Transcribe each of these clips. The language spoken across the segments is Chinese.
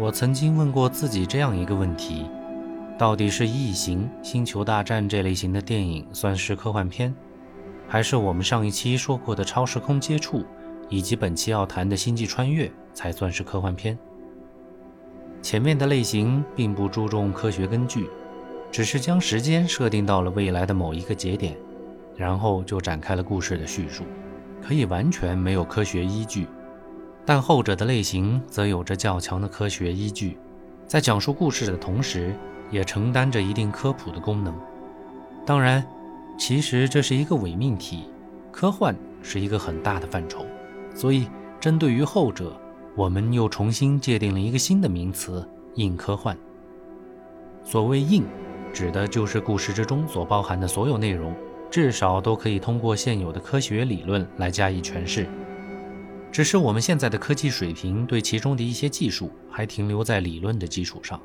我曾经问过自己这样一个问题：到底是《异形》《星球大战》这类型的电影算是科幻片，还是我们上一期说过的《超时空接触》以及本期要谈的《星际穿越》才算是科幻片？前面的类型并不注重科学根据，只是将时间设定到了未来的某一个节点，然后就展开了故事的叙述，可以完全没有科学依据。但后者的类型则有着较强的科学依据，在讲述故事的同时，也承担着一定科普的功能。当然，其实这是一个伪命题，科幻是一个很大的范畴，所以针对于后者，我们又重新界定了一个新的名词——硬科幻。所谓硬，指的就是故事之中所包含的所有内容，至少都可以通过现有的科学理论来加以诠释。只是我们现在的科技水平对其中的一些技术还停留在理论的基础上，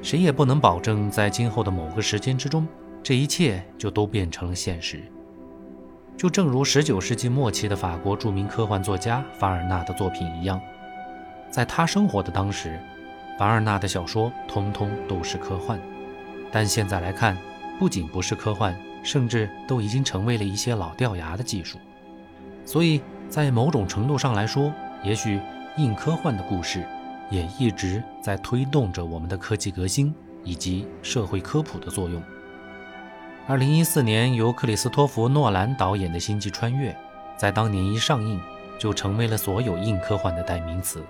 谁也不能保证在今后的某个时间之中，这一切就都变成了现实。就正如十九世纪末期的法国著名科幻作家凡尔纳的作品一样，在他生活的当时，凡尔纳的小说通通都是科幻，但现在来看，不仅不是科幻，甚至都已经成为了一些老掉牙的技术，所以。在某种程度上来说，也许硬科幻的故事也一直在推动着我们的科技革新以及社会科普的作用。二零一四年由克里斯托弗·诺兰导演的《星际穿越》，在当年一上映就成为了所有硬科幻的代名词。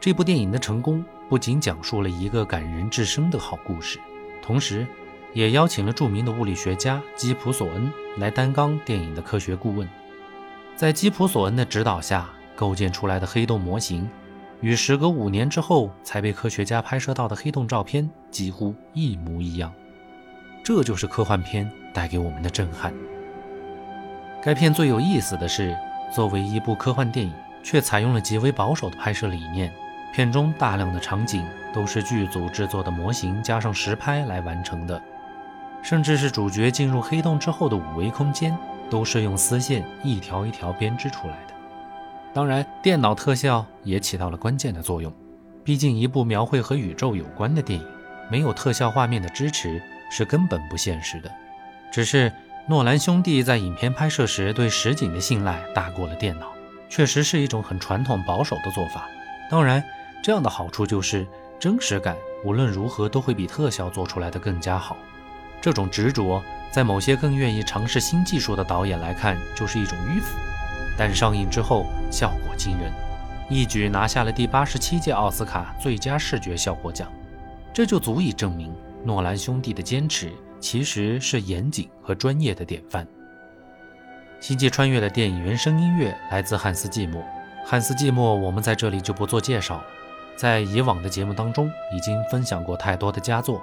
这部电影的成功不仅讲述了一个感人至深的好故事，同时也邀请了著名的物理学家基普·索恩来担纲电影的科学顾问。在基普索恩的指导下构建出来的黑洞模型，与时隔五年之后才被科学家拍摄到的黑洞照片几乎一模一样。这就是科幻片带给我们的震撼。该片最有意思的是，作为一部科幻电影，却采用了极为保守的拍摄理念。片中大量的场景都是剧组制作的模型加上实拍来完成的，甚至是主角进入黑洞之后的五维空间。都是用丝线一条一条编织出来的。当然，电脑特效也起到了关键的作用。毕竟，一部描绘和宇宙有关的电影，没有特效画面的支持是根本不现实的。只是诺兰兄弟在影片拍摄时对实景的信赖大过了电脑，确实是一种很传统保守的做法。当然，这样的好处就是真实感无论如何都会比特效做出来的更加好。这种执着。在某些更愿意尝试新技术的导演来看，就是一种迂腐。但上映之后效果惊人，一举拿下了第八十七届奥斯卡最佳视觉效果奖。这就足以证明诺兰兄弟的坚持其实是严谨和专业的典范。《星际穿越》的电影原声音乐来自汉斯季默。汉斯季默，我们在这里就不做介绍，在以往的节目当中已经分享过太多的佳作。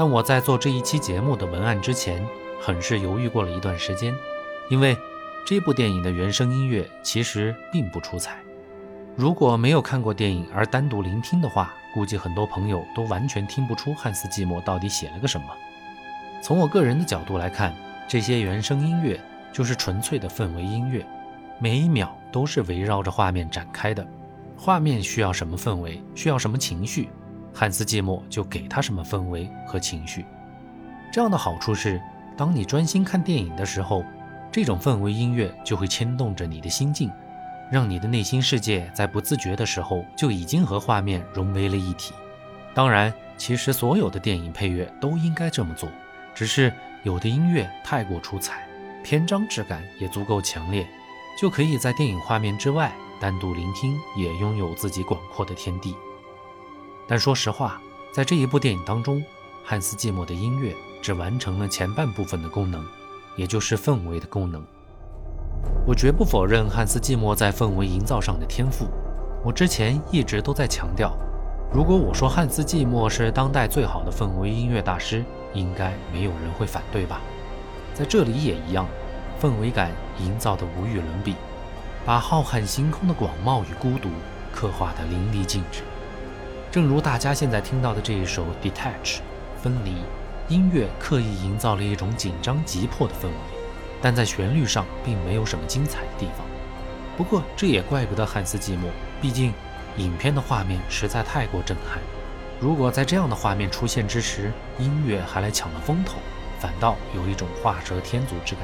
但我在做这一期节目的文案之前，很是犹豫过了一段时间，因为这部电影的原声音乐其实并不出彩。如果没有看过电影而单独聆听的话，估计很多朋友都完全听不出汉斯季默到底写了个什么。从我个人的角度来看，这些原声音乐就是纯粹的氛围音乐，每一秒都是围绕着画面展开的，画面需要什么氛围，需要什么情绪。汉斯季默就给他什么氛围和情绪，这样的好处是，当你专心看电影的时候，这种氛围音乐就会牵动着你的心境，让你的内心世界在不自觉的时候就已经和画面融为了一体。当然，其实所有的电影配乐都应该这么做，只是有的音乐太过出彩，篇章质感也足够强烈，就可以在电影画面之外单独聆听，也拥有自己广阔的天地。但说实话，在这一部电影当中，汉斯季默的音乐只完成了前半部分的功能，也就是氛围的功能。我绝不否认汉斯季默在氛围营造上的天赋。我之前一直都在强调，如果我说汉斯季默是当代最好的氛围音乐大师，应该没有人会反对吧？在这里也一样，氛围感营造的无与伦比，把浩瀚星空的广袤与孤独刻画的淋漓尽致。正如大家现在听到的这一首《Detach》，分离，音乐刻意营造了一种紧张急迫的氛围，但在旋律上并没有什么精彩的地方。不过这也怪不得汉斯季默，毕竟影片的画面实在太过震撼。如果在这样的画面出现之时，音乐还来抢了风头，反倒有一种画蛇添足之感。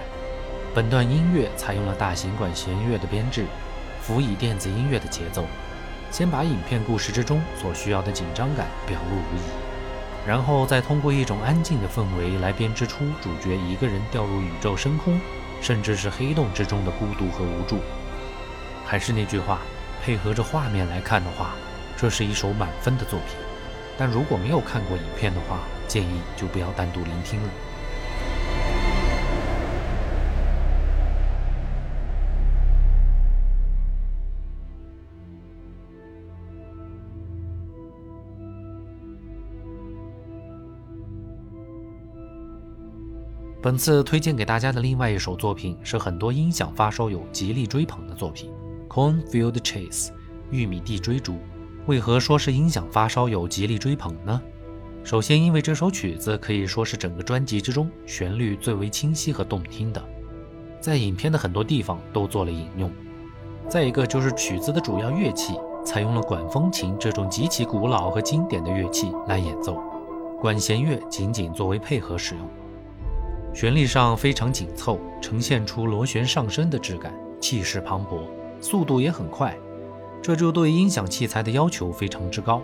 本段音乐采用了大型管弦乐的编制，辅以电子音乐的节奏，先把影片故事之中所需要的紧张感表露无遗，然后再通过一种安静的氛围来编织出主角一个人掉入宇宙深空，甚至是黑洞之中的孤独和无助。还是那句话，配合着画面来看的话，这是一首满分的作品。但如果没有看过影片的话，建议就不要单独聆听了。本次推荐给大家的另外一首作品，是很多音响发烧友极力追捧的作品，《Cornfield Chase》玉米地追逐。为何说是音响发烧友极力追捧呢？首先，因为这首曲子可以说是整个专辑之中旋律最为清晰和动听的，在影片的很多地方都做了引用。再一个就是曲子的主要乐器采用了管风琴这种极其古老和经典的乐器来演奏，管弦乐仅仅作为配合使用。旋律上非常紧凑，呈现出螺旋上升的质感，气势磅礴，速度也很快，这就对音响器材的要求非常之高。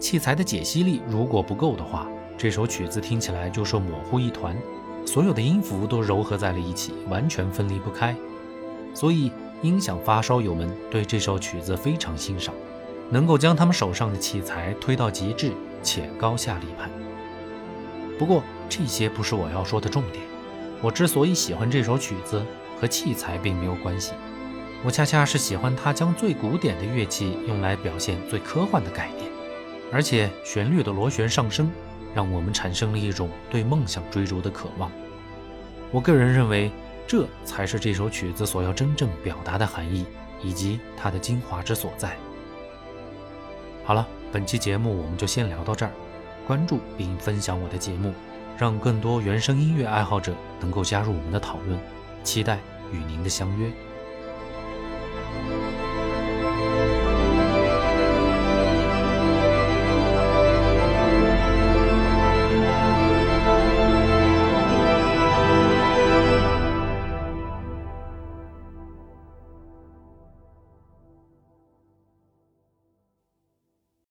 器材的解析力如果不够的话，这首曲子听起来就是模糊一团，所有的音符都糅合在了一起，完全分离不开。所以音响发烧友们对这首曲子非常欣赏，能够将他们手上的器材推到极致且高下立判。不过，这些不是我要说的重点。我之所以喜欢这首曲子，和器材并没有关系。我恰恰是喜欢它将最古典的乐器用来表现最科幻的概念，而且旋律的螺旋上升，让我们产生了一种对梦想追逐的渴望。我个人认为，这才是这首曲子所要真正表达的含义，以及它的精华之所在。好了，本期节目我们就先聊到这儿。关注并分享我的节目。让更多原声音乐爱好者能够加入我们的讨论，期待与您的相约。